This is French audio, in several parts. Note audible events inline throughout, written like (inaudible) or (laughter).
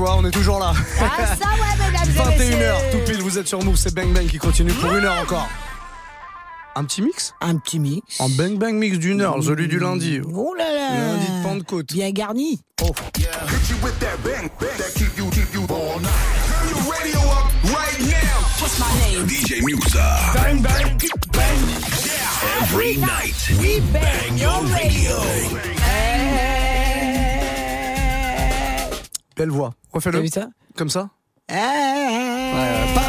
quoi, on est toujours là. Ah ça ouais, mesdames et 21h, messieurs. tout pile, vous êtes sur Move, c'est Bang Bang qui continue pour une heure encore. Un petit mix Un petit mix. Un Bang Bang mix d'une heure, celui du lundi. Oh là là. Lundi de Pentecôte. Bien garni. Oh. Hit you with that bang, bang that keep you, keep you all night. Turn your radio up right now. What's my name? DJ Musa. Bang, bang, bang. Every night. We bang your radio. Belle voix. Refais-le. vu ça? Comme ça? Eh. Ouais, pas-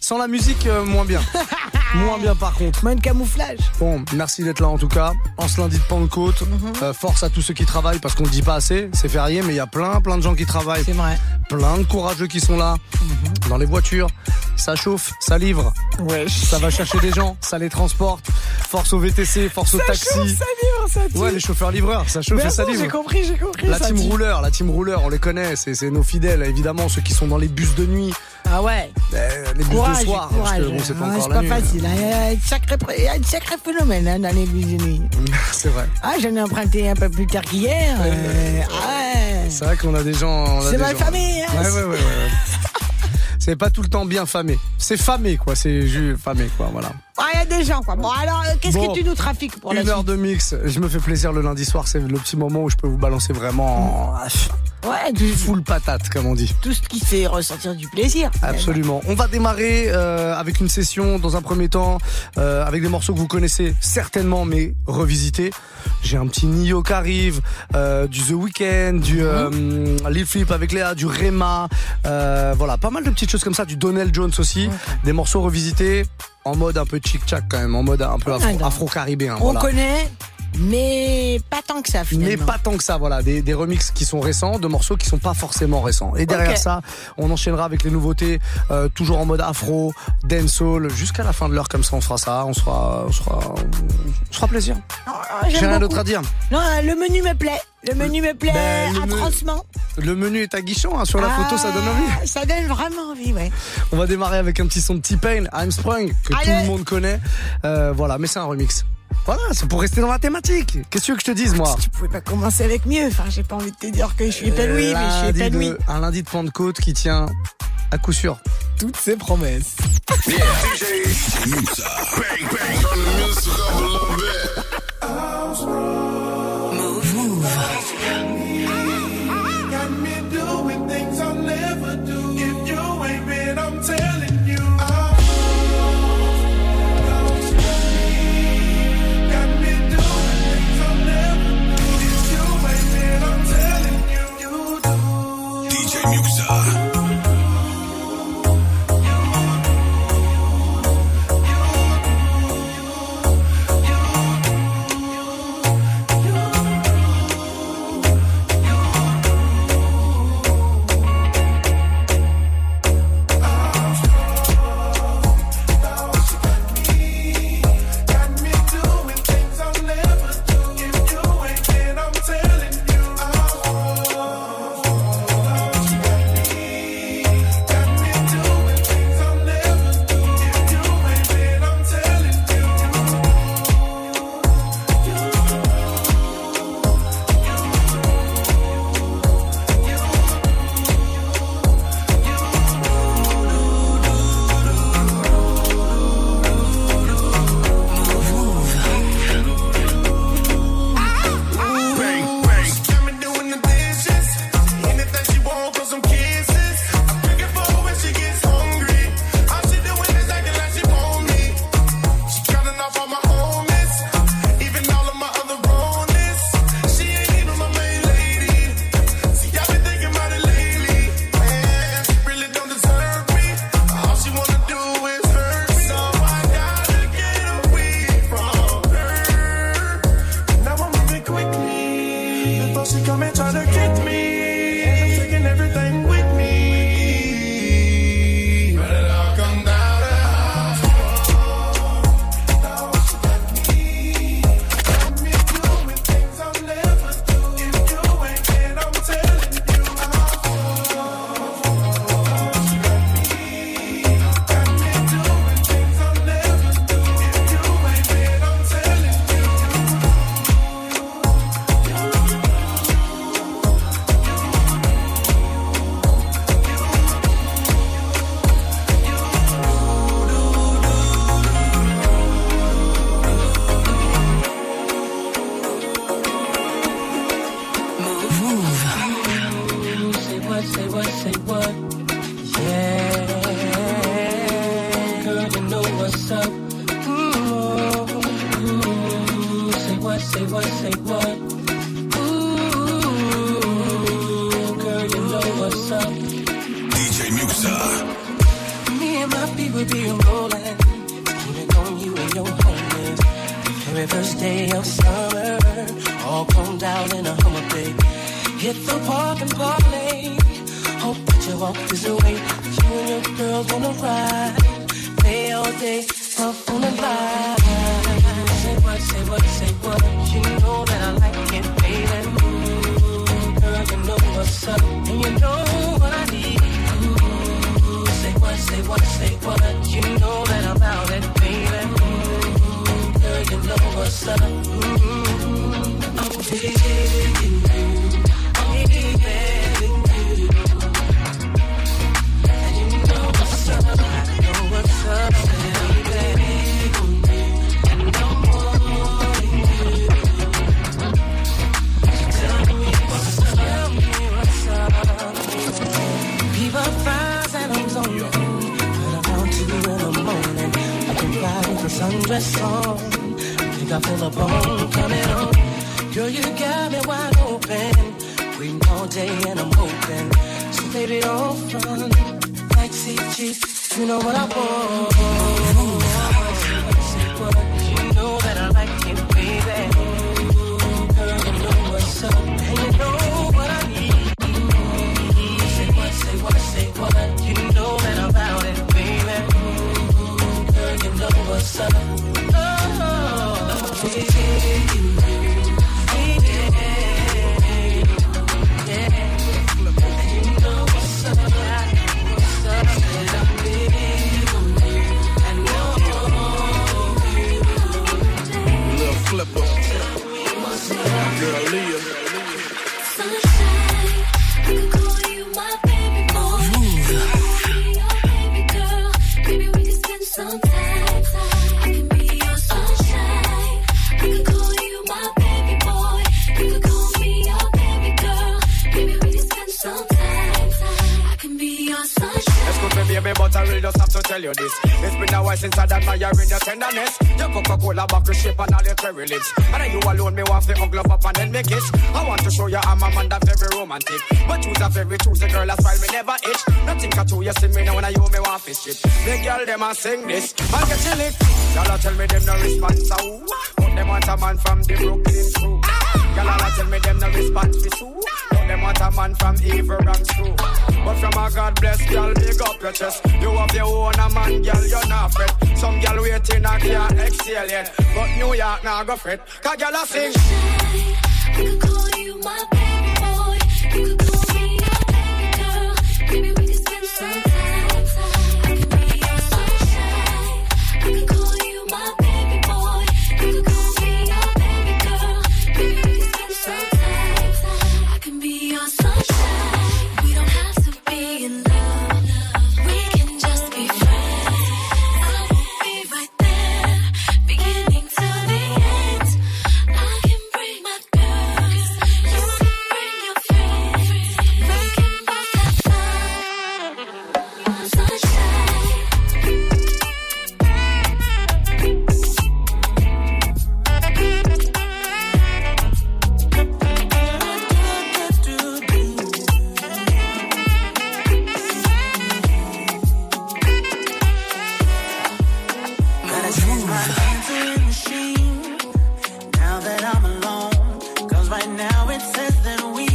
Sans la musique, euh, moins bien. (laughs) moins bien par contre. Moins de camouflage. Bon, merci d'être là en tout cas. En ce lundi de Pentecôte, Mhm. euh, force à tous ceux qui travaillent parce qu'on le dit pas assez. C'est férié, mais il y a plein, plein de gens qui travaillent. C'est vrai. Plein de courageux qui sont là. Mhm. Dans les voitures, ça chauffe, ça livre. Ouais. Ça va chercher des gens, ça les transporte. Force au VTC, force au taxi. Ça livre, ça tue. Ouais, les chauffeurs livreurs, ça chauffe et ça livre. j'ai compris, j'ai compris. La team rouleur, la team rouleur, on les connaît, c'est c'est nos fidèles, évidemment, ceux qui sont dans les bus de nuit, Ah ouais. euh, les Courage, soir, parce courage. que bon, c'est pas Ah, encore c'est la pas nuit. facile. hein. Il y a un sacré, il y a un sacré phénomène hein, dans les nuit. (laughs) C'est vrai. Ah, j'en ai emprunté un peu plus tard qu'hier. euh, ouais. C'est vrai qu'on a des gens. C'est gens- famé. Hein. Ouais, ouais, ouais, ouais. ouais. (laughs) C'est pas tout le temps bien famé. C'est famé, quoi. C'est juste famé, quoi. Voilà. Ah, il y a des gens, quoi. Bon, alors, euh, qu'est-ce Bon. que tu nous trafiques pour la Une heure de mix. Je me fais plaisir le lundi soir. C'est le petit moment où je peux vous balancer vraiment en Ouais, tout, full patate, comme on dit. tout ce qui fait ressentir du plaisir. Absolument. On va démarrer euh, avec une session dans un premier temps euh, avec des morceaux que vous connaissez certainement mais revisités. J'ai un petit Nio qui arrive, euh, du The Weeknd, du euh, Lil Flip avec Léa, du Rema, euh, voilà, pas mal de petites choses comme ça, du Donnell Jones aussi, des morceaux revisités en mode un peu chic-chac quand même, en mode un peu afro- afro-caribéen. On voilà. connaît, mais pas tant que ça, finalement. Mais pas tant que ça, voilà, des, des remixes qui sont récents, de morceaux qui sont pas forcément récents. Et derrière ça, on enchaînera avec les nouveautés, euh, toujours en mode afro, dancehall, jusqu'à la fin de l'heure comme ça, on fera ça, on sera, on sera, on plaisir. Ah, j'aime J'ai rien d'autre à dire. Non, le menu me plaît. Le menu me plaît Ben, le atrocement. Le menu est aguichant, hein, sur la photo, ça donne envie. Ah, Ça donne vraiment envie, ouais. On va démarrer avec un petit son de T-Pain, I'm Sprung, que tout le monde connaît. Euh, voilà, mais c'est un remix. Voilà, c'est pour rester dans la thématique. Qu'est-ce que tu veux que je te dise, moi Tu pouvais pas commencer avec mieux. Enfin, j'ai pas envie de te dire que je suis épanoui, mais je suis Lundi épanoui. de- Un lundi de Pentecôte qui tient à coup sûr toutes ses promesses. DJ first day of summer, all combed out in a Hummer Bay. Hit the park and parlay. Hope that you walk this way. You and your girls wanna ride. Play all day, up on the line. Say what, say what, say what. You know that I like it, baby. Girl, you know what's up, and you know what I need. Say what, say what, say what. You know I'm feeling you. I'm you. And you know what's up. I know what's up. And I'm wanting you. Tell me what's up. Tell me what's up. People I'm. But around two in I can sundress on. I feel a bone coming on. Girl, you got me wide open. Waiting all day and I'm hoping. So baby, don't front. Like CG, you know what I want. You know that I like it, baby. Girl, you know what's up, and you know what I need. Say what, say what, say what, you know that about it, baby. Girl, you know what's up. You this. It's been a while since I'd admiring your tenderness. Your Coca-Cola bottle shape and all your cherry lips. And then you alone, me want to hug up and then me kiss. I want to show you I'm a man that very romantic. But you's a very choosy girl, that's why me never itch. Nothing can do you see me now when I you me want fish it. The girl them a sing this, I'll get you licked. Y'all tell me them no response, so? But them want a man from the Brooklyn crew. Y'all tell me them no response? But them want a man from evil ranks too. But from a God bless girl, big up your chest. You have your own a man, girl, you're not fret. Some girl waiting and can't exhale yet. But New York now go fret. Cause girl a sing. I could call you my baby boy. That I'm alone. Cause right now it says that we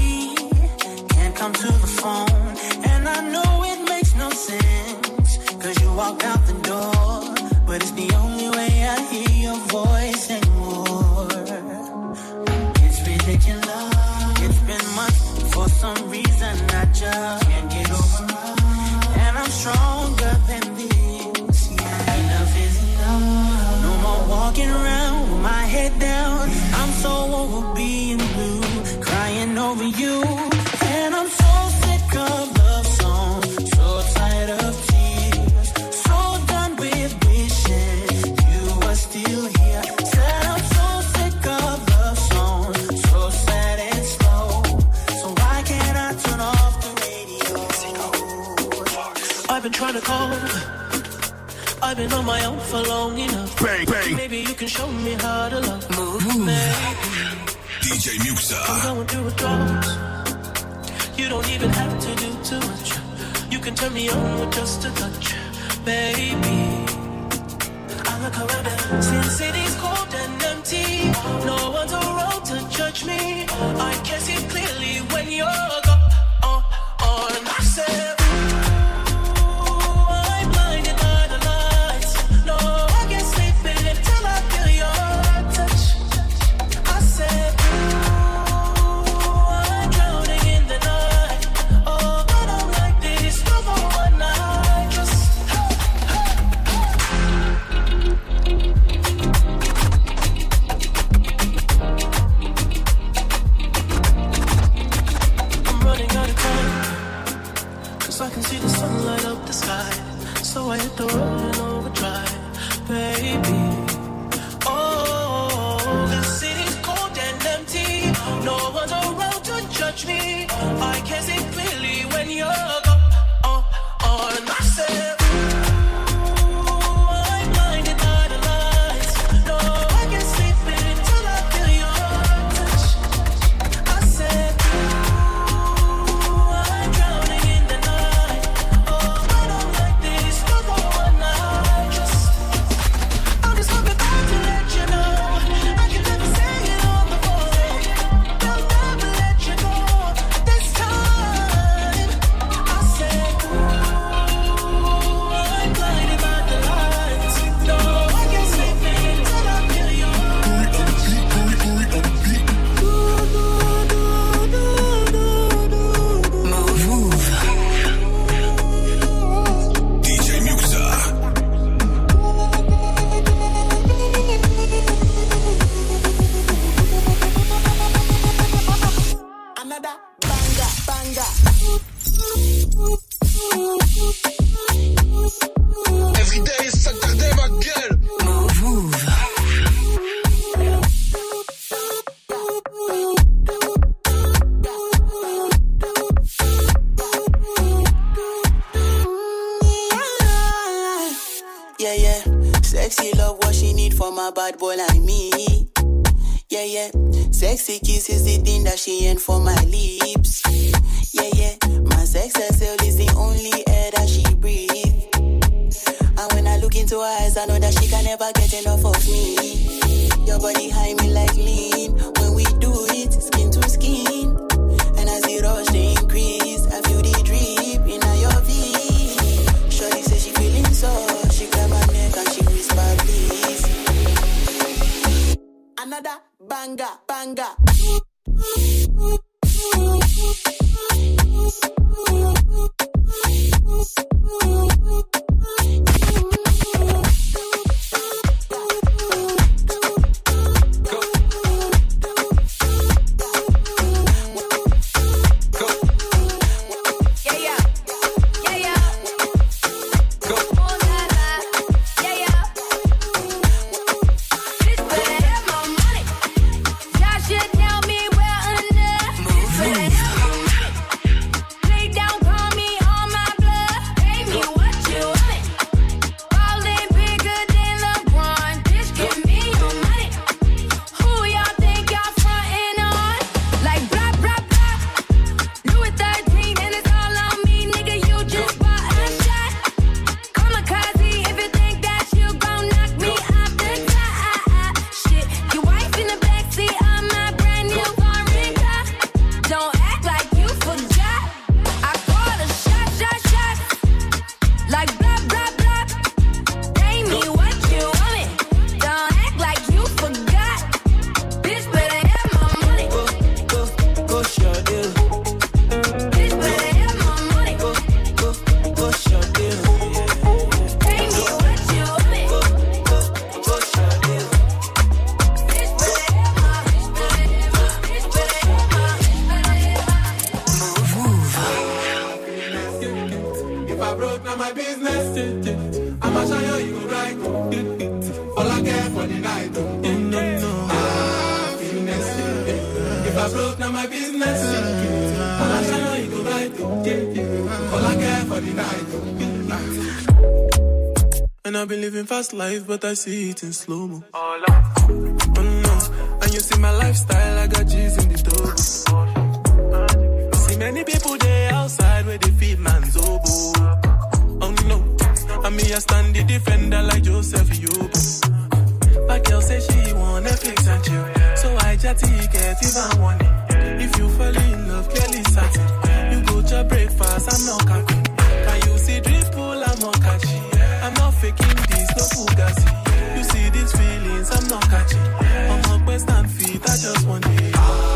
can't come to the phone. And I know it makes no sense. Cause you walked out the door. been on my own for long enough. Bang, bang. Maybe you can show me how to love. Move, Move. DJ Muxa. I'm going through withdrawals. You don't even have to do too much. You can turn me on with just a touch, baby. I look around and since city's cold and empty, no one's around to judge me. I can see clearly when you're. I broke, now my business. All I know you go buy it. All I care for the night. And I've been living fast life, but I see it in slow mo. Oh no, and you see my lifestyle, I got G's in the dough. See many people there outside where they feed man's oboe. Oh no, and me I stand the defender like Joseph Yobo. My girl say she want Netflix and chill chatty, you get even warning. If you fall in love, clearly certain. You go to breakfast, I'm not capping. Can you see dripple, I'm not catching. I'm not faking this, no fugazi. You see these feelings, I'm not catching. I'm not west and fit. I just want it.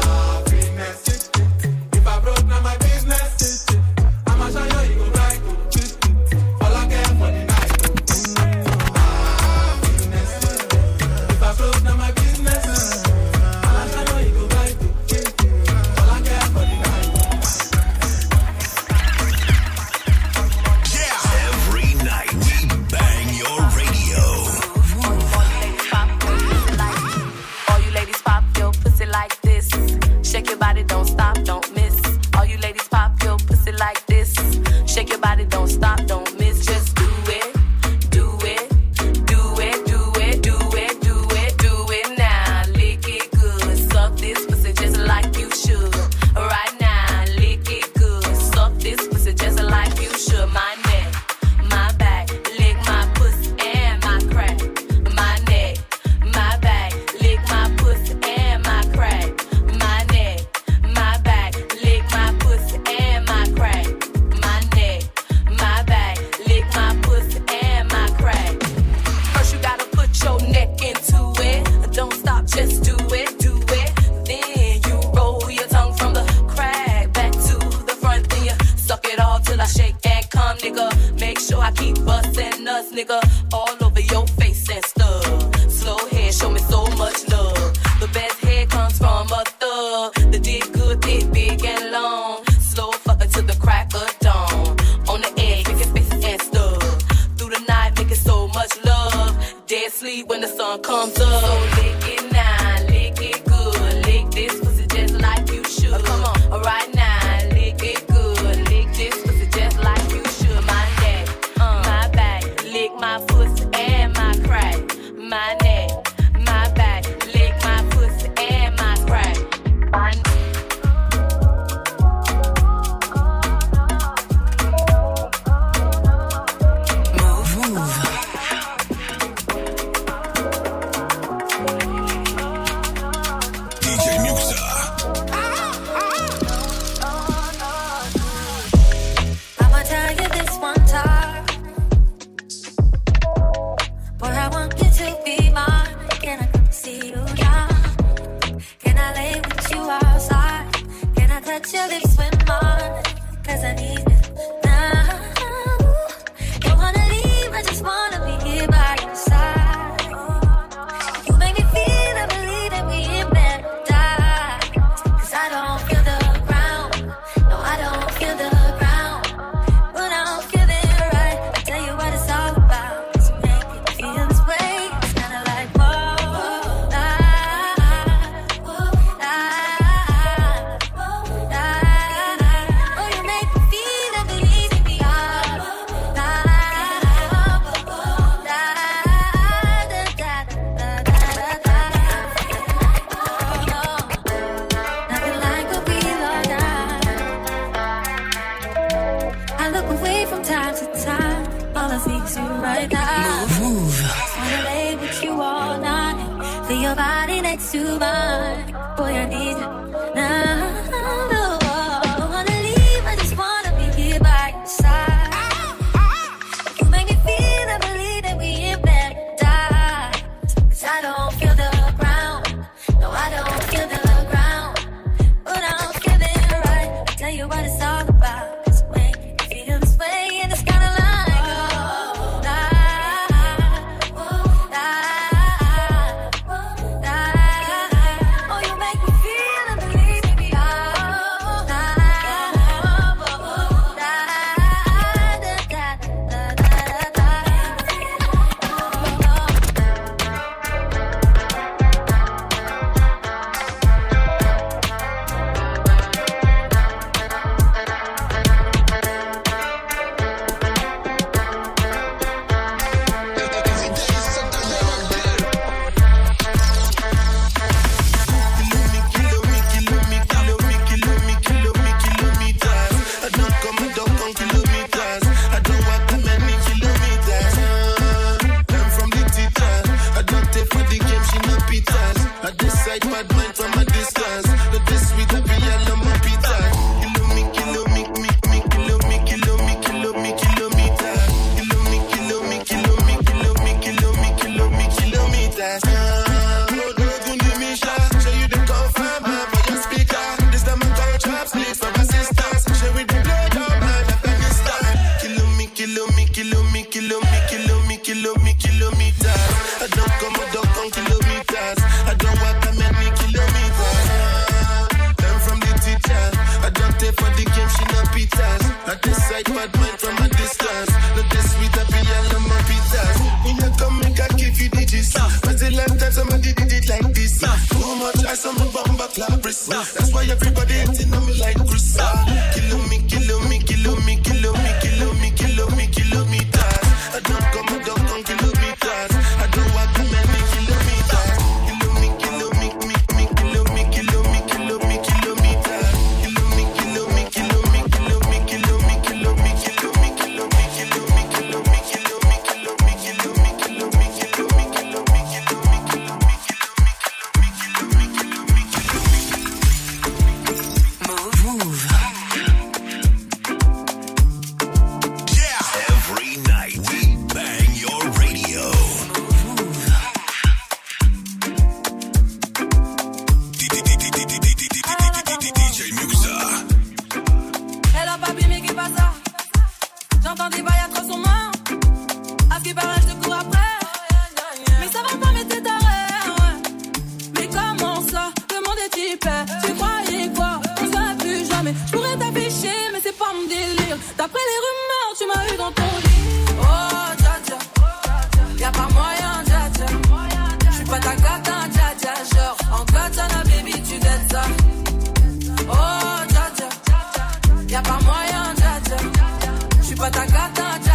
I thought.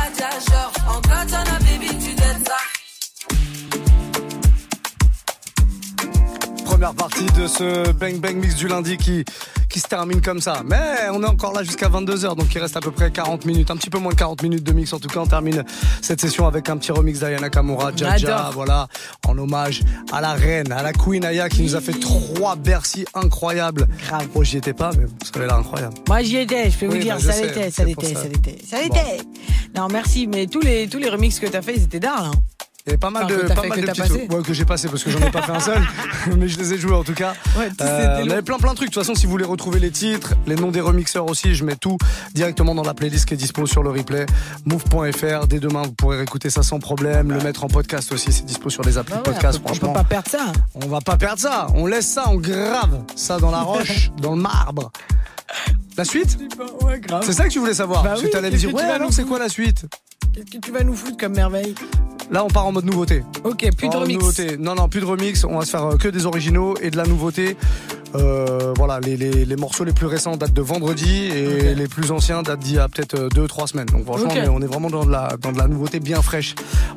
Première partie de ce Bang Bang Mix du lundi qui, qui se termine comme ça. Mais on est encore là jusqu'à 22h, donc il reste à peu près 40 minutes, un petit peu moins de 40 minutes de mix. En tout cas, on termine cette session avec un petit remix d'Ayana Kamura, Jaja, voilà, en hommage à la reine, à la Queen Aya qui nous a fait trois Bercy incroyables. Grave. Bon, j'y étais pas, mais ça avait l'air incroyable. Moi j'y étais, je peux vous Oui, dire, je ça l'était, ça l'était, ça. l'était, ça Bon. l'était. Non merci, mais tous les tous les remixes que t'as fait, ils étaient d'art là. Il y avait pas mal Enfin, de, pas mal de petits. Ouais, que j'ai passé parce que j'en ai pas fait un seul, (laughs) (laughs) mais je les ai joués en tout cas. Ouais, Euh, on avait plein plein de trucs. De toute façon, si vous voulez retrouver les titres, les noms des remixeurs aussi, je mets tout directement dans la playlist qui est dispo sur le replay move.fr. Dès demain, vous pourrez écouter ça sans problème, le mettre en podcast aussi. C'est dispo sur les applis Bah de podcast. on peut- on franchement, peut pas perdre ça. on va pas perdre ça. On laisse ça, on grave ça dans la (laughs) roche, dans le marbre. La suite Ouais. C'est ça que tu voulais savoir Bah oui, t'allais me dire, tu ouais, alors c'est quoi la suite Qu'est-ce que tu vas nous foutre comme merveille Là, on part en mode nouveauté. Ok, plus de remix. nouveauté. Non, non, plus de remix. On va se faire euh, que des originaux et de la nouveauté. Euh, voilà, les, les, les morceaux les plus récents datent de vendredi et les plus anciens datent d'il y a peut-être 2-3 semaines. Donc franchement, on, est, on est vraiment dans de, la, dans de la nouveauté bien fraîche.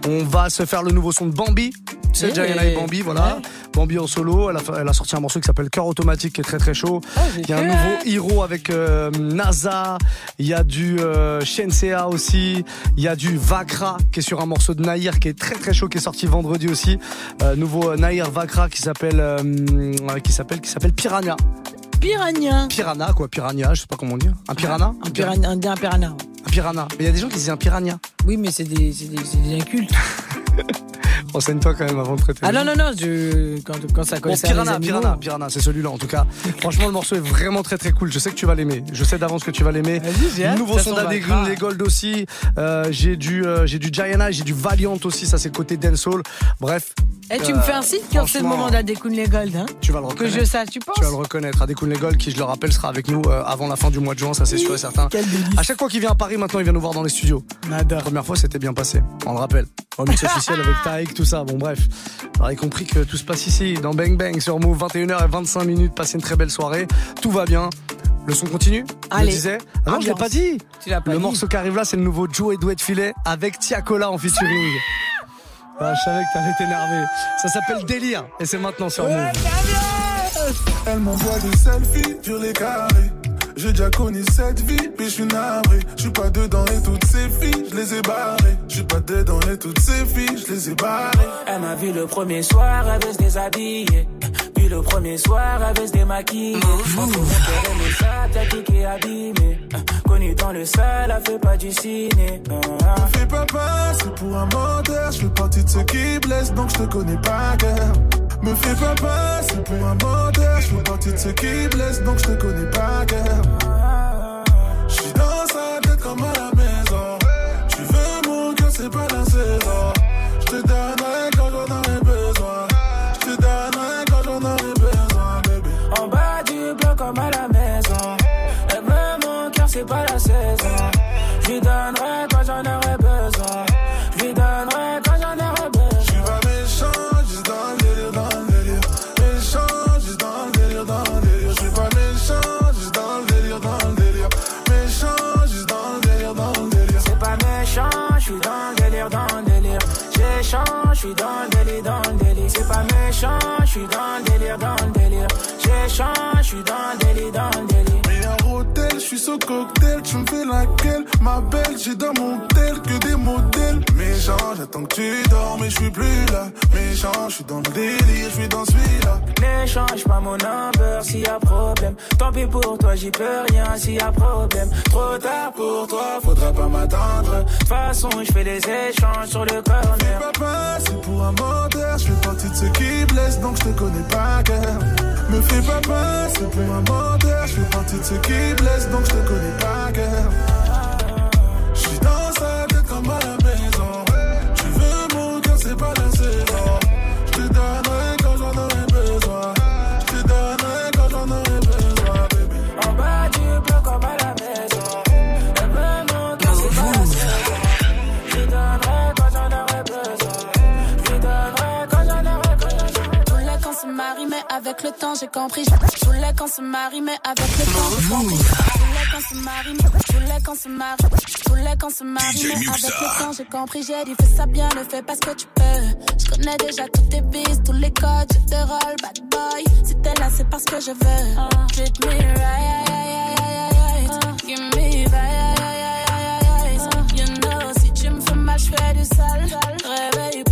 On va se faire le nouveau son de Bambi. C'est Eh. Diana et Bambi, voilà. Bambi en solo, elle a, elle a sorti un morceau qui s'appelle Cœur automatique qui est très très chaud. Ah, Il y a un nouveau Hero avec euh, NASA, il y a du euh, Shensea aussi, il y a du Vakra qui est sur un morceau de Nair qui est très très chaud qui est sorti vendredi aussi. Euh, nouveau euh, Nair Vakra qui s'appelle euh, euh, qui s'appelle qui s'appelle Piranha. Piranha. Piranha quoi, Piranha, je sais pas comment dire. Un piranha Un piranha. Un, un piranha. Un piranha. Mais il y a des gens qui disent un piranha. Oui, mais c'est des, c'est des, c'est des incultes. (laughs) Renseigne-toi quand même avant de traiter. Ah non, non, non, je, quand, quand ça Bon, concerne les Piranha. Piranha, Piranha, c'est celui-là en tout cas. Franchement, le morceau est vraiment très très cool. Je sais que tu vas l'aimer. Je sais d'avance que tu vas l'aimer. Vas-y. Nouveau son va Green, les Gold aussi. Euh, j'ai du euh, j'ai du Gianna, j'ai du Valiant aussi. Ça c'est côté dancehall. Bref. Eh, tu euh, me fais un site quand c'est le moment d'Adekun les Gold, hein Tu vas le Que reconnaître. je sache, tu penses Tu vas le reconnaître. Adekun les Gold, qui je le rappelle sera avec nous euh, avant la fin du mois de juin. Ça c'est sûr et certain. À chaque fois qu'il vient à Paris, maintenant il vient nous voir dans les studios. Nada. La première fois, c'était bien passé. On le rappelle. Remix (laughs) officiel avec Taïk, tout ça. Bon, bref. Vous avez compris que tout se passe ici, dans Bang Bang, sur Move, 21h et 25 minutes. Passez une très belle soirée. Tout va bien. Le son continue. Je Allez. le disais. Ah non, je l'ai pas dit. Tu l'as pas Le dit. morceau qui arrive là, c'est le nouveau Joe et Douet de Filet avec Tiakola en featuring. Ah, je savais que t'allais t'énerver. Ça s'appelle Délire et c'est maintenant sur Move. Elle m'envoie des selfies sur les carrés. J'ai déjà connu cette vie, puis je suis navré. Je suis pas dedans et toutes ces filles, je les ai barrées. Je suis pas dedans et toutes ces filles, je les ai barrées. Elle m'a vu le premier soir, elle veut se déshabiller. Puis le premier soir, elle veut se démaquiller. Mes sacs, abîmé. Connu dans le sale, elle fait pas du ciné. Ah. Me fais pas passer pour un menteur, je fais partie de ceux qui blessent, donc je te connais pas cœur. Me fais pas passer pour un menteur, je fais partie de ceux qui blessent, donc je te connais pas cœur. Je suis dans sa tête comme à la maison. Tu veux mon cœur, c'est pas la saison. Je te donnerai quand j'en aurai besoin. Je te donnerai quand j'en aurai besoin, bébé. En bas du bloc comme à la maison. Elle veut mon cœur, c'est pas la saison. Ma belle, j'ai dans mon tel que des modèles Méchant, j'attends que tu dors, mais je suis plus là Méchant, je suis dans le délire, je suis dans celui-là N'échange pas mon number s'il y a problème. Tant pis pour toi, j'y peux rien s'il y a problème. Trop tard pour toi, faudra pas m'attendre. De toute façon, je fais des échanges sur le corner. Fais pas passer pour un menteur, je fais partie de ceux qui blessent, donc je te connais pas cœur Me fais pas passer pour un menteur, je fais partie de ceux qui blessent, donc je te connais pas cœur avec le temps j'ai compris. Je voulais qu'on se marie, mais avec le temps j'ai compris. Je voulais qu'on se marie, mais je voulais qu'on se marie. Je voulais qu'on se marie, mais avec le temps j'ai compris. J'ai dit fais ça bien, le fais parce que tu peux. Je connais déjà toutes tes bises, tous les codes, je te roll, bad boy. Si t'es là, c'est parce que je veux. Treat me right, give me right. You know, si tu me fais mal, je fais du sale. Réveille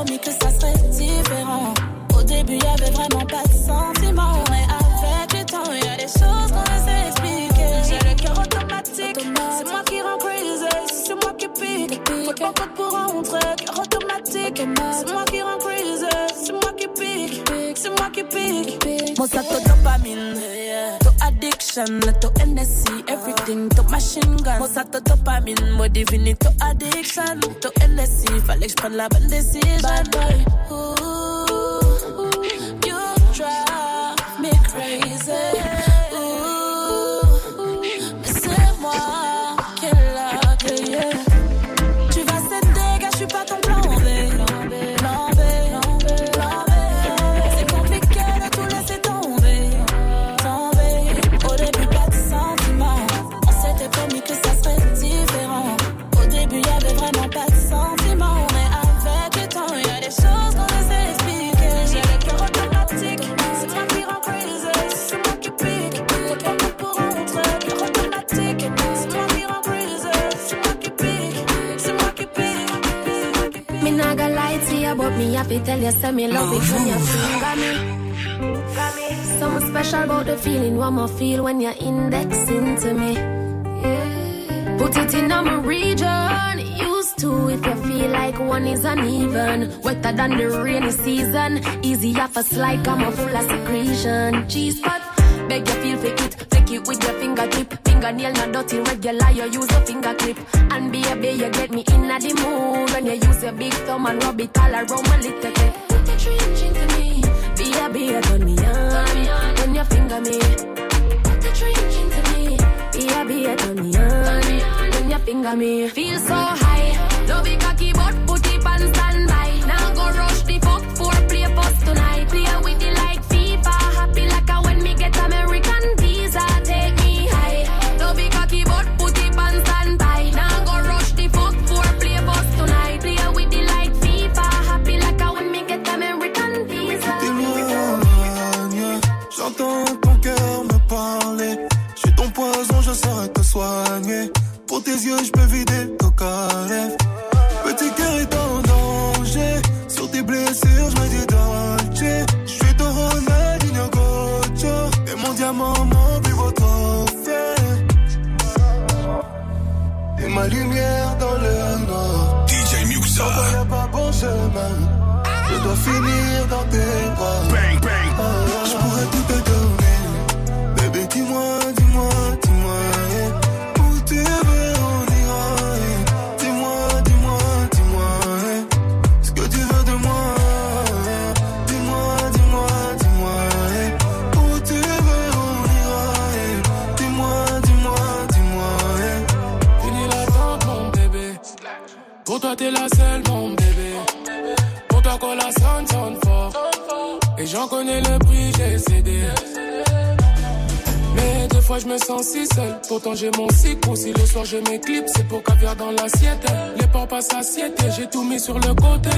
promis que ça serait différent. Au début, y avait vraiment pas de sentiments. Mais avec le temps, y a des choses qu'on essaie d'expliquer. J'ai le cœur automatique. C'est moi qui rends crazy. C'est moi qui pique. Faut pas code pour rentrer. Cœur automatique. C'est moi qui rends crazy. C'est moi qui pique. C'est moi qui pique. Mon sac de dopamine. addiction, little NSC, everything to machine gun. Most at dopamine, more divine to addiction. To NSC, fallait que je prenne la bonne décision. Bad boy, ooh, you drive me crazy. happy tell you, say me love it when you finger me. Something special about the feeling, what more feel when you're indexing to me. Yeah. Put it in my region, used to if you feel like one is uneven. Wetter than the rainy season, off a slide, I'm a full of secretion. Cheese pot, beg you feel for it, take it with your fingertips fingernail, not dirty regular. You use a finger clip. And baby, you get me in the mood when you use your big thumb and rub it all around my little bit. Put the trench into me. be a Baby, you turn me on when you finger me. Put the trench into me. be a Baby, you turn me on when you finger me. Feel so high, love it cocky, but j'ai mon cycle. Si le soir je m'éclipse, c'est pour caviar dans l'assiette. Les porcs passent assiette, j'ai tout mis sur le côté.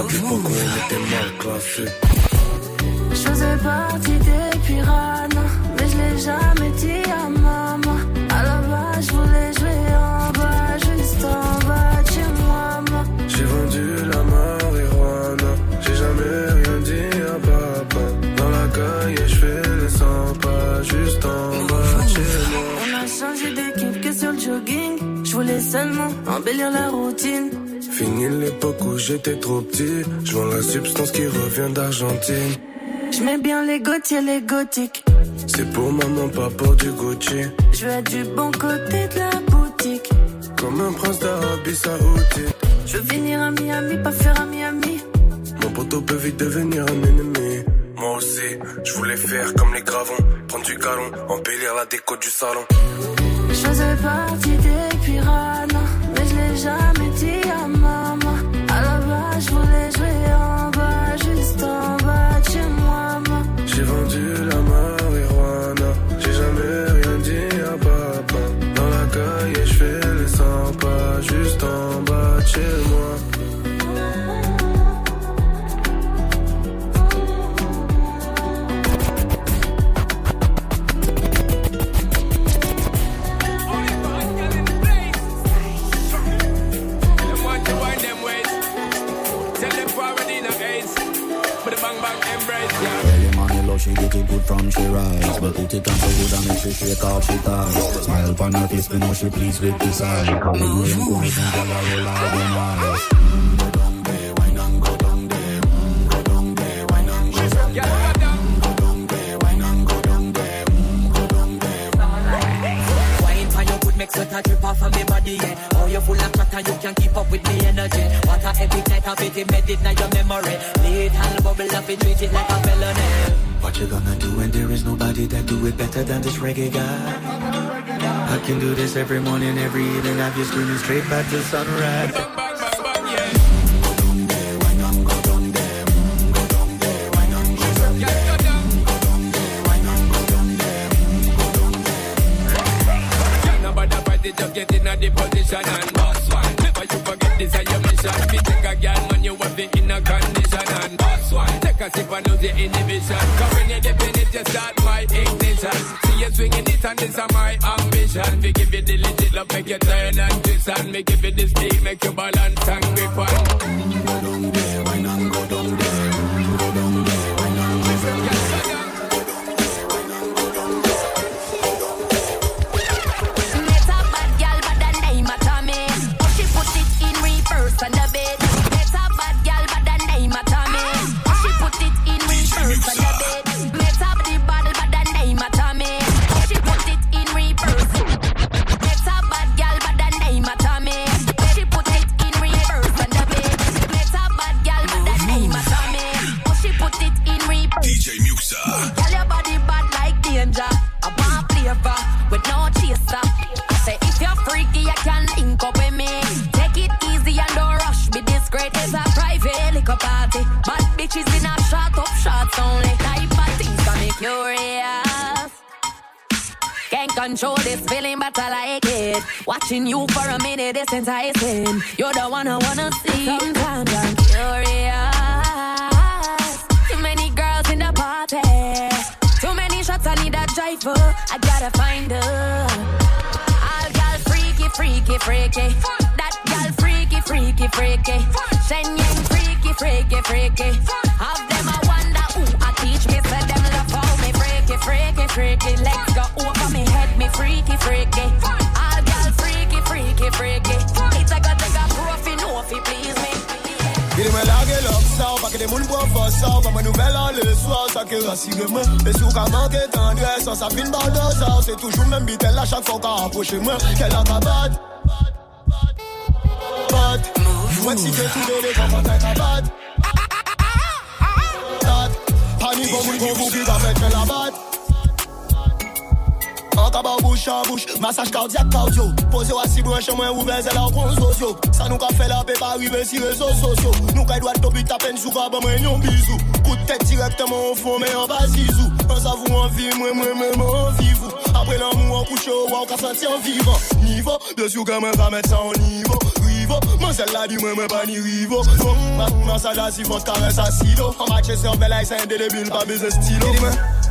On reparlera de l'époque où on était mal. Je faisais partie des piranhas, mais je l'ai jamais dit à maman. À la base, je voulais jouer en bas, juste en bas de chez moi. moi. J'ai vendu la marijuana, j'ai jamais rien dit à papa. Dans la caille, je fais les 100 pas juste en bas de chez moi. On a changé d'équipe que sur le jogging. Je voulais seulement embellir la routine. Fini l'époque où j'étais trop petit, je vends la substance qui revient d'Argentine. Je mets bien les gautiers, les gothiques. C'est pour maman, pas pour du Gucci. Je veux être du bon côté de la boutique. Comme un prince d'Arabie Saoudite. Je veux finir à Miami, pas faire à Miami. Mon poteau peut vite devenir un ennemi. Moi aussi, je voulais faire comme les gravons, prendre du galon, embellir la déco du salon. Je faisais partie des good from she rise But put it on so good and make she shake off she ties Smile upon her face, me know she pleased with the size Come in rain, come in, girl, I roll out them eyes Wine for your good, make sweat a drip off of me body, yeah. Oh, you full of chatter, you can't keep up with me energy. What a epic night of it, embedded in your memory. Little bubble of it, treat it like a felony. What you gonna do when there is nobody that do it better than this reggae guy? I can do this every morning, every evening Have you screaming straight back to sunrise just get in a the position and boss one. Never you forget this is your mission. If take a girl, man, you have it in a condition a sip and lose your inhibition. Cause when you dip in it, you start my ignition. See you swinging it and this is my ambition. We give you the legit love, make you turn and twist and me give you the speed, make you balance and grip on. Watching you for a minute is enticing. You're the one I wanna see. Sometimes I'm curious. Too many girls in the party. Too many shots, I need a driver. I gotta find her. All gal freaky, freaky, freaky. That gal freaky, freaky, freaky. Shenyang freaky, freaky, freaky. Have them a wonder who I teach me. Say them love how me freaky, freaky, freaky. Legs go over me head, me freaky, freaky. Freaky, freaky. It's a got take a profit, no fi please me. Il me largue l'obstant, pas que des mounes pour forçant, pas ma nouvelle en le soir, ça qui rassure-moi. Et sous qu'à manquer tendresse, sa fine bande d'osard, c'est toujours même bitel à chaque fois qu'on approche moi. Qu'elle a ma batte. Batte. Je vois que si t'es tout bébé, comment t'as ta batte. Batte. kon fou ki ka fait fè la batte An kaba bouche an bouche, massage cardiaque cardio. Pose ou assis branche mwen ou beze la kon sosyo Sa ka la pe pa rive si rezo sosyo Nou ka dwa topi ta pen sou ka ba mwen yon bisou Coup de tête directement au fond mais en bas zizou. An sa vou an vi mwen mwen mwen mwen an vivou Apre l'amour an couche ou an ka senti an vivant. Niveau, de sou ka mwen ka met sa an niveau. Rivo, man sel la di mwen mwen pa ni rivo. Ma massage assis fos caresse asilo An matche sur bel ay sen délébile pa beze stylo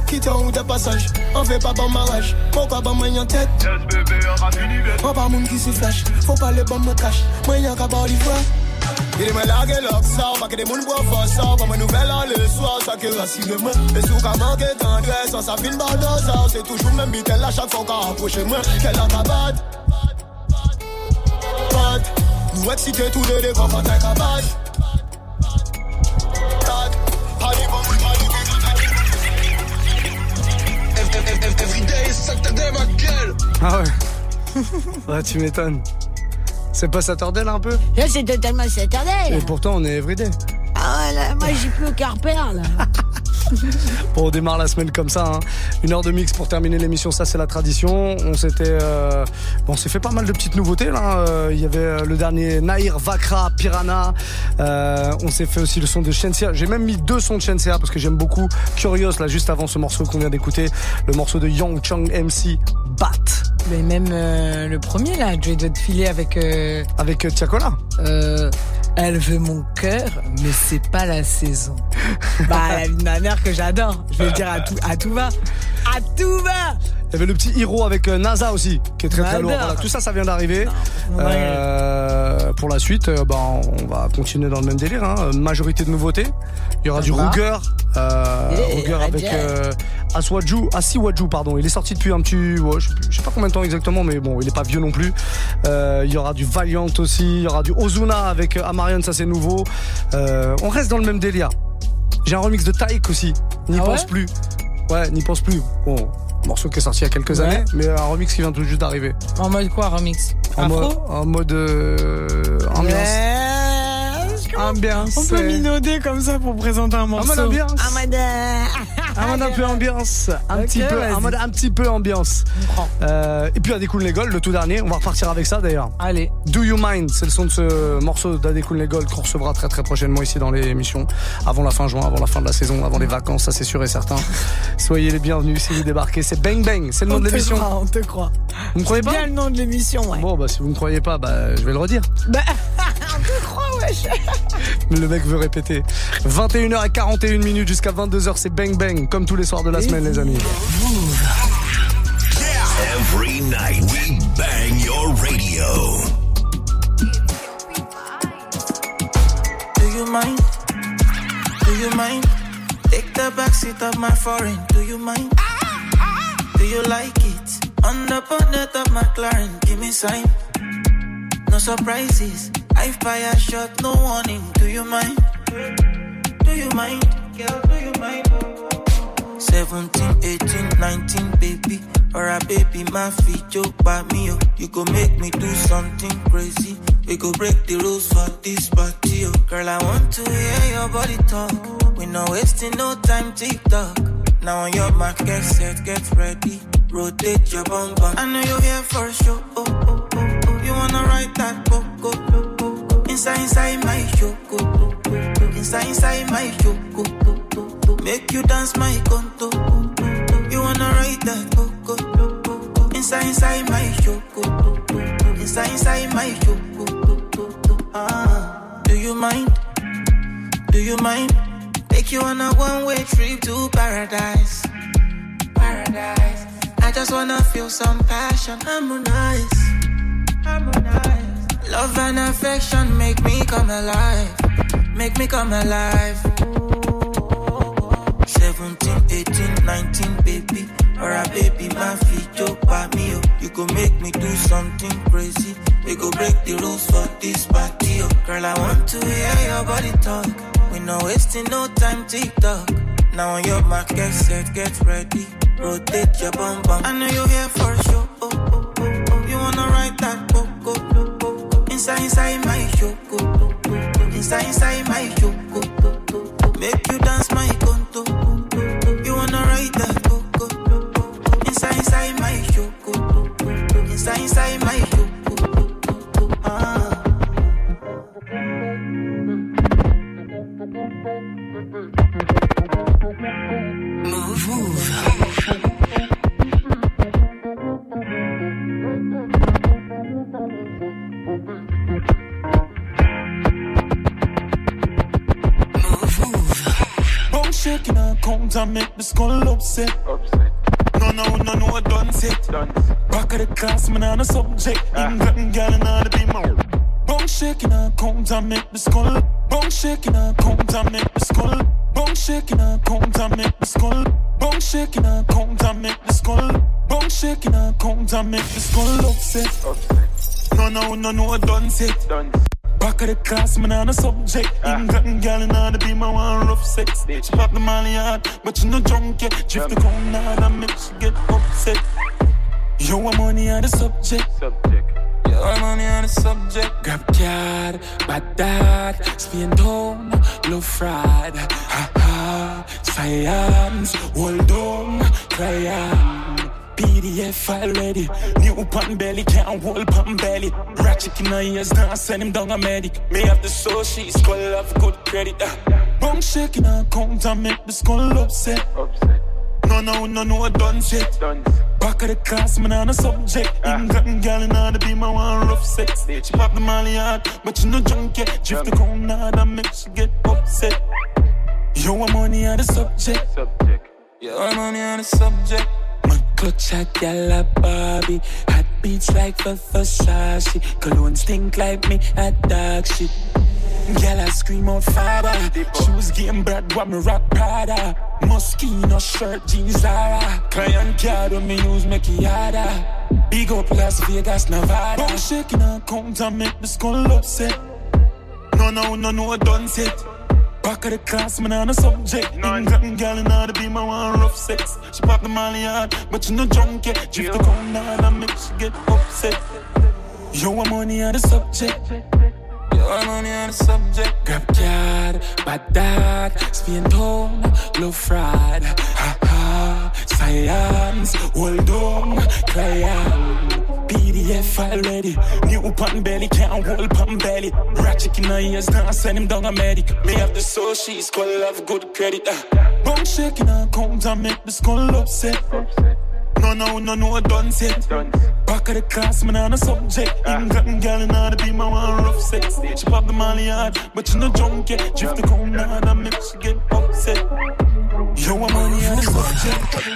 Quitte en route de passage, on fait pas bon mariage. Pourquoi bon moyen tête? Yes, bébé, on va finir. On pas moun qui se flash Faut pas les bombes me cache. Moyen qu'à bord l'ivoire Il m'a largué l'ox ça, pas que des mouns boivent fort ça Pas ma nouvelle en le soir, ça que rassure moi Et sous qu'à manquer tendresse, on s'affine baldosa C'est toujours même bitel à chaque fois qu'on approche moi. Qu'elle a cabade Bad. Nous excités tous les deux quand on est cabade Bad. Allez, bon, bon, bon, Everyday, Saturday, ma gueule. Ah ouais. (laughs) ouais, tu m'étonnes. C'est pas Saturday là un peu? Là, c'est totalement Saturday. Et pourtant on est everyday. Ah ouais, là, moi, j'ai plus aucun repère, là. (laughs) (laughs) Bon, on démarre la semaine comme ça. hein. Une heure de mix pour terminer l'émission, ça c'est la tradition. On s'était, euh, bon, on s'est fait pas mal de petites nouveautés là. Euh, Il y avait euh, le dernier Nair, Vakra, Piranha. Euh, on s'est fait aussi le son de Shensia. J'ai même mis deux sons de Shensia parce que j'aime beaucoup Curious là juste avant ce morceau qu'on vient d'écouter, le morceau de Young Chung MC Bat. Mais même euh, le premier là, te filer avec. euh, avec Tiakola. Euh, elle veut mon cœur, mais c'est pas la saison. bah, la vie de ma mère que j'adore. Je vais le dire à tout, à tout va. À tout va Il y avait le petit héros avec euh, NASA aussi, qui est très très lourd. Voilà, tout ça, ça vient d'arriver. Euh, pour la suite, euh, bah, on va continuer dans le même délire. Hein. Majorité de nouveautés. Il y aura du. Ruger. Euh, Ruger avec Aswaju, Asiwaju, pardon. Il est sorti depuis un petit, ouais, je, je sais pas combien de temps exactement, mais bon, il est pas vieux non plus. Il y aura du Valiant aussi. Il y aura du Ozuna avec Amarion, ça c'est nouveau. On reste dans le même délire. J'ai un remix de Taïk aussi. N'y Ah pense ouais? plus. Ouais, n'y pense plus. Bon, morceau qui est sorti il y a quelques Ouais. années, mais un remix qui vient tout juste d'arriver. En mode quoi, remix? En Afro? mode, en mode euh, ambiance. Ambiance. On peut ouais. minauder comme ça pour présenter un morceau. En mode ambiance. En mode. euh, Un mode un peu ambiance. Un petit peu, un mode un petit peu ambiance. Euh, et puis Adekun Legol, le tout dernier. On va repartir avec ça d'ailleurs. Allez. Do You Mind, c'est le son de ce morceau d'Adekun Legol qu'on recevra très très prochainement ici dans l'émission. Avant la fin juin, avant la fin de la saison, avant les vacances, ça c'est sûr et certain. Soyez les bienvenus si vous débarquez. C'est Bang Bang, c'est le nom On de te l'émission. croit, on te croit. Vous me croyez C'est pas bien le nom de l'émission, ouais. Bon, bah si vous me croyez pas, bah je vais le redire. Bah, (laughs) on te croit, wesh. Mais (laughs) le mec veut répéter. 21h41 minutes jusqu'à 22h, c'est Bang Bang, comme tous les soirs de la semaine, les amis. Every night we bang your radio. Do you mind? Do you mind? Take the backseat of my foreign. Do you mind? Do you like it? On the bonnet of my McLaren, give me sign. No surprises. I fire shot, no warning. Do you mind? Do you mind? Girl, do you mind? 17, 18, 19, baby. Or a baby, my feet joke by me. Oh. You go make me do something crazy. We go break the rules for this party. Oh. Girl, I want to hear your body talk. We not wasting no time, TikTok. Now on your mark, get set, get ready. Rotate your bum bum. I know you're here for sure. Oh, oh, oh, oh. You wanna ride that go, go, go. Inside, inside my go. Inside, inside my go. Make you dance my conto. You wanna ride that go. Inside, inside my go. Inside, inside my go. Ah, do you mind? Do you mind? Take you on a one-way trip to paradise. Paradise. I just wanna feel some passion. Harmonize. Harmonize. Love and affection make me come alive. Make me come alive. 17, 18, 19, baby. Or a baby, my feet joke by me. Oh. You go make me do something crazy. We go break the rules for this party. Girl, I want to hear your body talk. We no wasting no time, TikTok. Now on your mark, get set, get ready. Rotate your bum bum. I know you're here for sure. Oh, oh, oh, oh. You wanna ride that inside, inside my yoko. Inside, inside my yoko. Make you dance I done. Back of the class, man, on a subject. England, gal, and all the be my one rough sex. She pop the molly hard, but you no drunk yet. Drift the cone and make she get upset. Yo, I'm money on the subject. Yo, I'm money on the subject. Grab card, bad dad, spin down, low fried. Ha ha, science, hold on, crayon. PDF file ready. New pan belly, can't hold pan belly. Ratchet in my ears, now send him down a medic. Me have the soul, she's skull have good credit. Uh. Bone shaking and count and make the skull upset. No, no, no, no, I done set. Back of the class, man, on a subject. England, gal, all the be my one rough sex. She pop the molly hard, but you no drunk yet. Drift the cone hard and make she get upset. Yo, I'm on the subject. Yo, I'm money on the subject. My clutch a gal a Barbie. Hot beats like Versace. Cologne stink like me at dog shit. Gal I scream out father. Shoes game brad what me rock Prada. Moschino shirt jeans Zara. Client card when me use it harder. Big up Las Vegas Nevada. Bone shaking and count and make the skull upset. No no no no I done set. Back of the class, man, on a subject. England, gal, and all the be my one rough sex. She pop the molly hard, but you no drunk yet. Drift the cone hard and make she get upset. Yo, I'm money on the subject. Yo, I'm money on the subject. Grab card, bad dad, spin down, low fried. Ha ha, science, hold on, crayon. PDF file ready. New pan belly, can't hold pan belly. Ratchet in my ears, now send him down a medic. Me have the she's skull have good credit. Uh. Bone shaking and count and make the skull upset. No, no, no, no, I done set. Back of the class, man, on a subject. England, gal, all the be my one rough sex. She pop the molly hard, but you no drunk yet. Drift the cone hard and make she get upset. Yo, I'm money on the subject.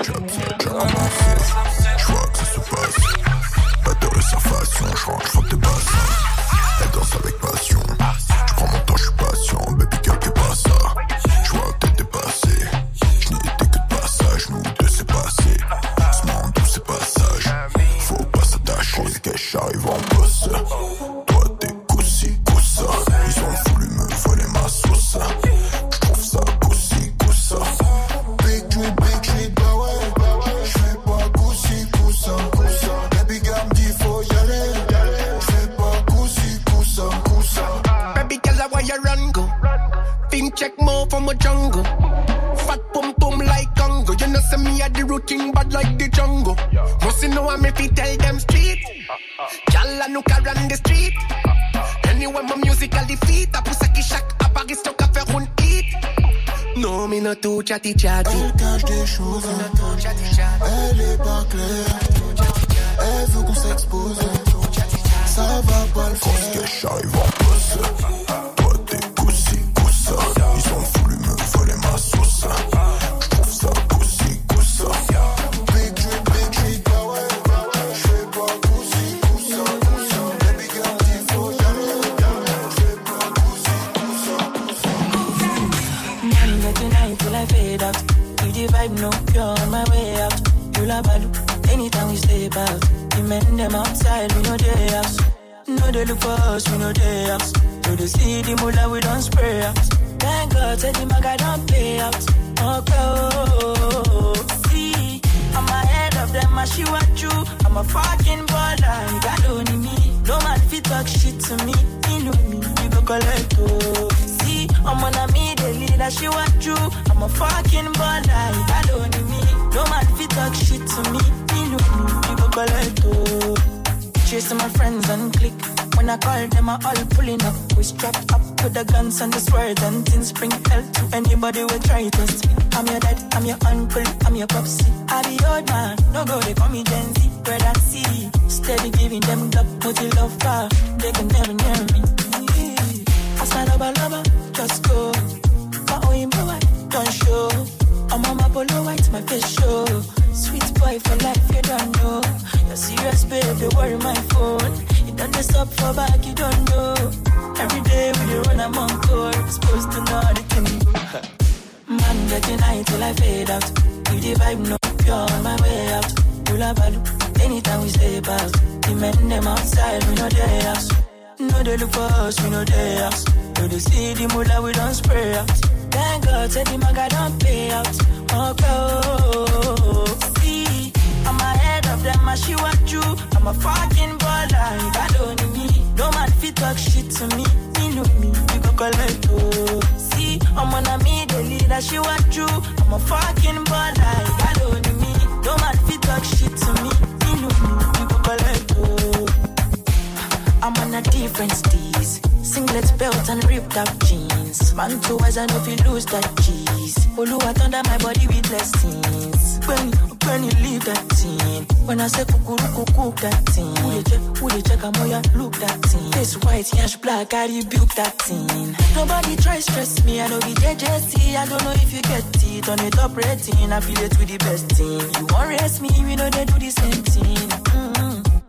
Sa façon, je rentre, je frotte tes bassins. Elle danse avec passion. Je prends mon temps, je suis patient. Baby from a jungle. Fat pum pum like Congo. You know, see me at the routine, bad like the jungle. Must you know I'm if you tell them street? Girl, I look around the street. Anyway, my musical defeat. A chaque à Paris, stock à faire un hit. Non, mais non, tout chatty chatty. Elle cache des choses. Elle est pas claire. Elle veut qu'on s'expose. Ça va pas le faire. Quand j'arrive en bosse. Anytime we step out. The men them outside, we know they house. No, they look for us, we know they house. No, they see the mullah, we don't spray out. Thank God, said the maga don't pay out. Okay, oh, see, I'm ahead of them, I see what you. I'm a fucking baller, you got only me. No man fit talk shit to me, me know me, you go collect, oh. See, I'm on a me, the leader, she want you. I'm a fucking baller, you got only me. No man fit talk shit to me, you go collect, oh. Chasing my friends and click. When I call them, I all pulling up. We strap up with the guns and the sword and things spring hell to anybody who try to me. I'm your dad, I'm your uncle, I'm your popsy. I be old man, no go, they call me Gen Z. Brother C, steady giving them love, multi love far. They can never near me. I up a lover, just go. Own boy, don't show. I'm on my Polo white, my face show. Sweet boy for life, you don't know. You're serious, babe, they worry my phone. You done this up for back, you don't know. Every day we dey run among court, supposed to know the thing. (laughs) Man, get the night till I fade out. You the vibe, no pure on my way out. Hula balu, anytime we step out. The men them outside, we know they house. No, they look for us, we know they house. No, they see the moolah, we don't spray out. Said the don't pay out. Oh. See, I'm ahead of them, I she want you. I'm a fucking baller, you got only me. No man fit talk shit to me. Me know me, you go collect oh. See, I'm on a me, the leader, she want you. I'm a fucking baller, you got only me. No man fit talk shit to me. Me know me, you go oh. I'm on a different steez. Singlet belt and ripped up jeans. Man too wise, I know if you lose that cheese. Oluwa under my body with blessings. When, when you leave that thing. When I say kukuru cook that thing. Who they check, who they check, I'm ya look that thing. This white, yash black, I rebuke that thing. Nobody try stress me, I know be JJC. I don't know if you get it on the top rating. I feel it with the best team. You won't rest me, we know they do the same thing. Mm-hmm.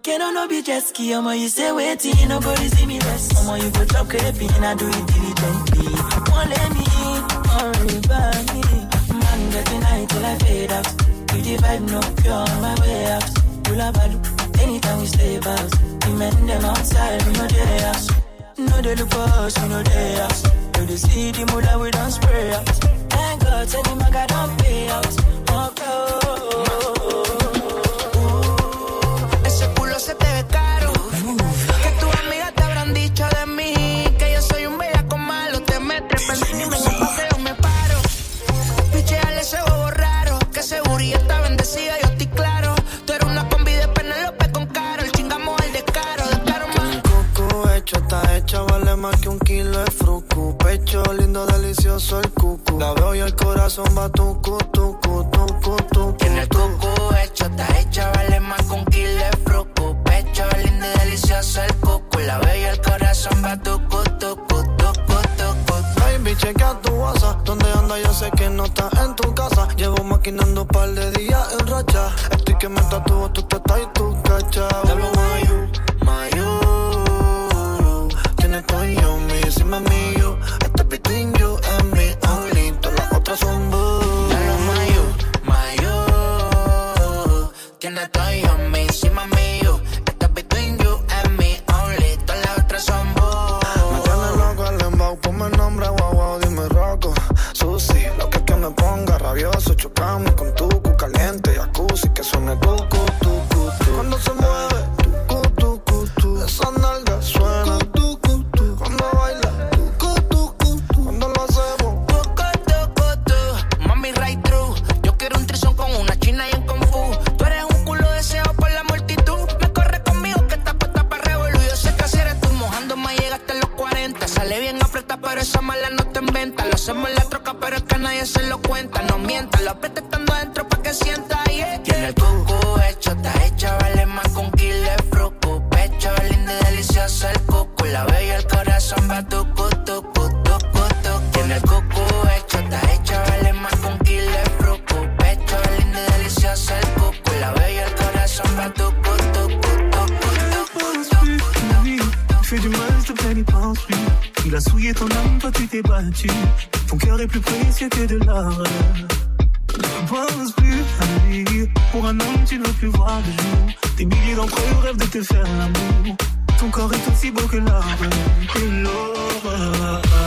Can I no be jet ski? Omo, you say waiting, nobody see me rest. Omo, you go chop creeping, I do it diligently. Won't let me worry about me. Man, get the night till I fade out. You the vibe, no pure on my way out. Hula balu, anytime we stay out. The men them outside, we know they house. No, they look for us, we know they house. No, they see the moolah, we don't spray out. Thank God, say the maga don't pay out. Oh, Ese está hecha, vale más que un kilo de frucu. Pecho lindo, delicioso el cucu. La veo y el corazón va tucu, tucu, tucu, tucu. Tiene el cucu hecho, está hecha, vale más que un kilo de frucu. Pecho lindo delicioso el cucu. La veo y el corazón va tucu, tucu, tucu, tucu. Baby, chequea tu WhatsApp. ¿Dónde anda? Yo sé que no estás en tu casa. Llevo maquinando un par de días en racha. Estoy que me tatúo, tú te estás y tú. Hablo my. Que de. Ne pense plus à lui. Pour un homme, tu ne veux plus voir le jour. Des milliers d'entre eux rêvent de te faire l'amour. Ton corps est aussi beau que l'or. Que l'or.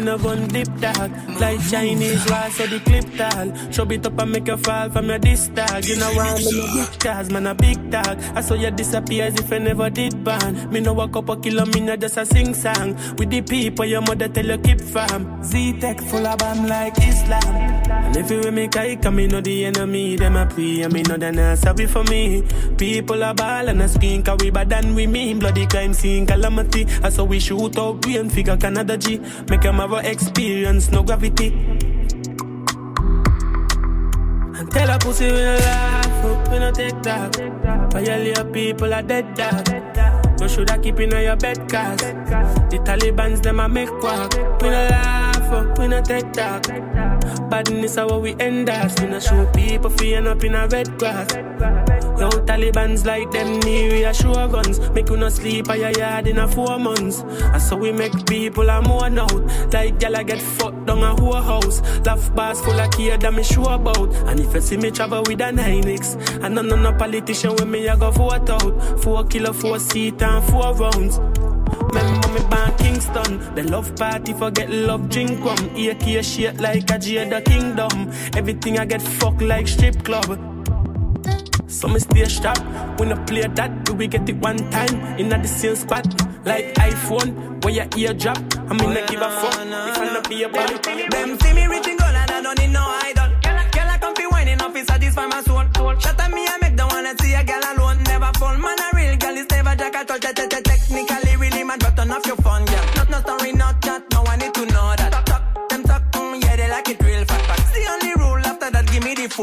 We no gun dip dog. Like Chinese rice so the clip tall. Show it up and make you fall from your disc tag. You know why I'm a big cause man a big dog. I saw you disappear as if I never did ban. Me no walk up a kilo, me no just a sing song. With the people your mother tell you keep fam. Z-Tech full of bam like Islam. And if you with me kike, me know the enemy, them a pray, and me know they not sorry for me. People are ball and a skin, cause we bad than we mean. Bloody crime scene, calamity. I saw we shoot out, we and figure Canada G. Make have a experience, no gravity. And tell a pussy we no laugh, oh, we no take that. Violate people are dead dog. You shoulda keep in your bed cause the Taliban's them a make quack. We no laugh, oh, we no take that. Badness how we end us. We no show people feeling up in a red grass. Taliban's like them near we show guns. Make you no sleep at your yard in a four months. And so we make people a mourn out. Like gal I get fucked down a whole house. Laugh bars full of kid that me sure about. And if you see me travel with a 9X, and none of no politician with me I go vote out. Four kilo, four seat and four rounds. Remember me born Kingston. The love party forget love drink rum. AK shit like a Jada Kingdom. Everything I get fucked like strip club. So me stay sharp. We no play that, do we get it one time in the same spot? Like iPhone, where your ear drop. I mean, I give a fuck if I not be a bad. Them see me reaching goal and I don't need no idol. Girl, I come fi whining up, it satisfy my soul. Shut up me, I make the wanna see a girl alone. Never fall, man, a real girl is never jack te- te- Technically, really mad, but turn off your phone, yeah.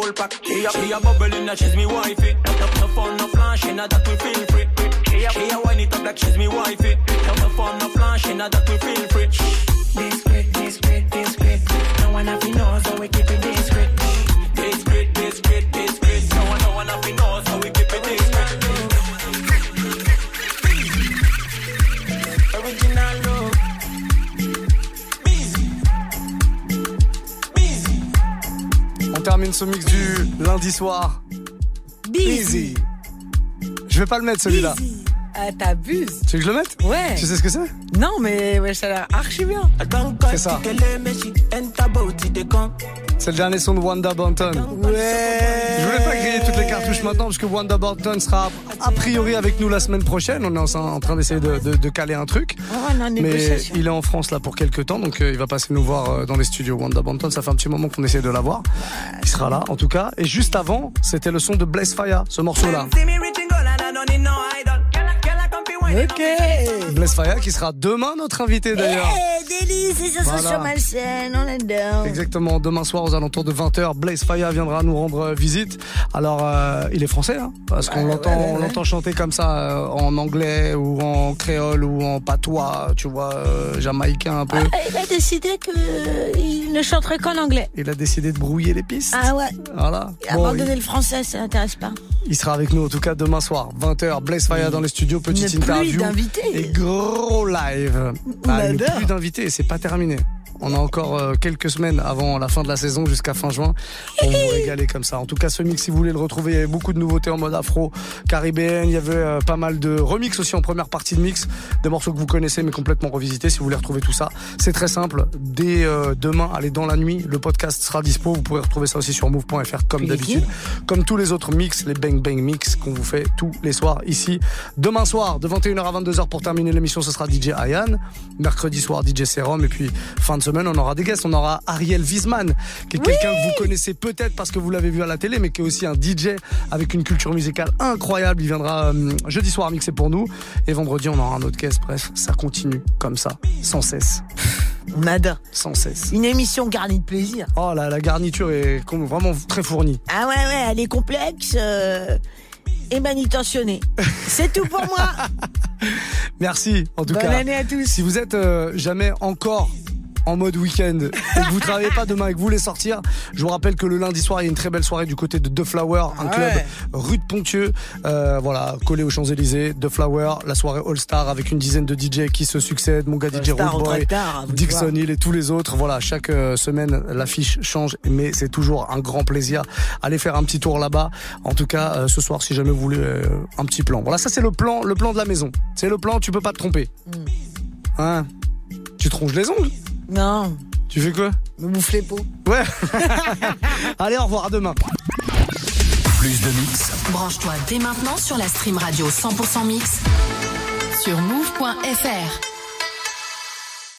Full pack. She a, she a bubbling, that she's me wifey. No, no, phone, no flashing, that we feel free. She a, she a whine it up like she's me wifey. No, no phone, no flashing, that we feel free. Termine ce mix du lundi soir. Busy. Je vais pas le mettre celui-là. Ah, t'abuses. Tu veux que je le mette Ouais. Tu sais ce que c'est? Non, mais ouais, ça a l'air archi bien. C'est ça. C'est le dernier son de Wanda Banton. Ouais. Je voulais pas griller toutes les cartouches maintenant parce que Wanda Banton sera a priori avec nous la semaine prochaine. On est en, train d'essayer de, de- de caler un truc. Ouais, non, Mais il est en France là pour quelques temps, donc euh, il va passer nous voir euh, dans les studios. Wanda Banton, ça fait un petit moment qu'on essaie de l'avoir. Il sera là en tout cas. Et juste avant, c'était le son de Blaze Fire, ce morceau-là. See Ok. Blaze Fire qui sera demain notre invité d'ailleurs. Eh, délice, c'est ça Voilà. malsaine, on down. Exactement, demain soir aux alentours de 20h, Blaze Fire viendra nous rendre euh, visite. Alors, euh, il est français, hein, parce qu'on l'entend, ouais, l'entend chanter comme ça euh, en anglais ou en créole ou en patois, tu vois, euh, jamaïcain un peu. Ah, il a décidé qu'il ne chanterait qu'en anglais. Il a décidé de brouiller les pistes. Ah ouais. Voilà. Bon, abandonné il, le français, ça n'intéresse pas. il sera avec nous en tout cas demain soir, 20h, Blaze Fire dans les studios, petite interview d'invités. et gros live. Ah, adore. pluie d'invités, et c'est pas terminé. On a encore euh, quelques semaines avant la fin de la saison jusqu'à fin juin pour vous régaler comme ça. En tout cas, ce mix, si vous voulez le retrouver, il y avait beaucoup de nouveautés en mode afro, caribéenne. Il y avait euh, pas mal de remix aussi en première partie de mix, des morceaux que vous connaissez mais complètement revisités. Si vous voulez retrouver tout ça, c'est très simple. Dès euh, demain, allez dans la nuit, le podcast sera dispo. Vous pourrez retrouver ça aussi sur move.fr comme d'habitude, comme tous les autres mix, les bang bang mix qu'on vous fait tous les soirs ici. Demain soir, de 21h à 22h pour terminer l'émission, ce sera DJ Ayan. Mercredi soir, DJ Serum. Et puis, fin de semaine, on aura des guests. On aura Ariel Wiesman, qui est quelqu'un que vous connaissez peut-être parce que vous l'avez vu à la télé, mais qui est aussi un DJ avec une culture musicale incroyable. Il viendra euh, jeudi soir mixer pour nous. Et vendredi, on aura un autre guest. Bref, ça continue comme ça, sans cesse. (laughs) On adore. Sans cesse. Une émission garnie de plaisir. Oh là, la garniture est vraiment très fournie. Ah ouais, ouais, elle est complexe euh, et manutentionnée. C'est tout pour moi. (laughs) Merci en tout Bonne cas. année à tous. Si vous êtes euh, jamais encore en mode week-end et que vous travaillez pas demain et que vous voulez sortir, je vous rappelle que le lundi soir il y a une très belle soirée du côté de The Flower, un Ah club rue de Pontieux, euh, voilà, collé aux Champs-Élysées, The Flower, la soirée All Star avec une dizaine de DJ qui se succèdent, mon gars DJ All-Star Rude au Boy, tractard, vous Dixon. Hill et tous les autres. Voilà, chaque euh, semaine l'affiche change, mais c'est toujours un grand plaisir. Allez faire un petit tour là-bas. En tout cas, euh, ce soir, si jamais vous voulez euh, un petit plan. Voilà, ça c'est le plan, le plan de la maison. C'est le plan, tu peux pas te tromper. Hein? Tu te ronges les ongles? Non. Tu fais quoi? Me bouffe les peaux. Ouais. (laughs) Allez, au revoir, à demain. Plus de mix, Branche-toi dès maintenant sur la stream radio 100% mix sur move.fr.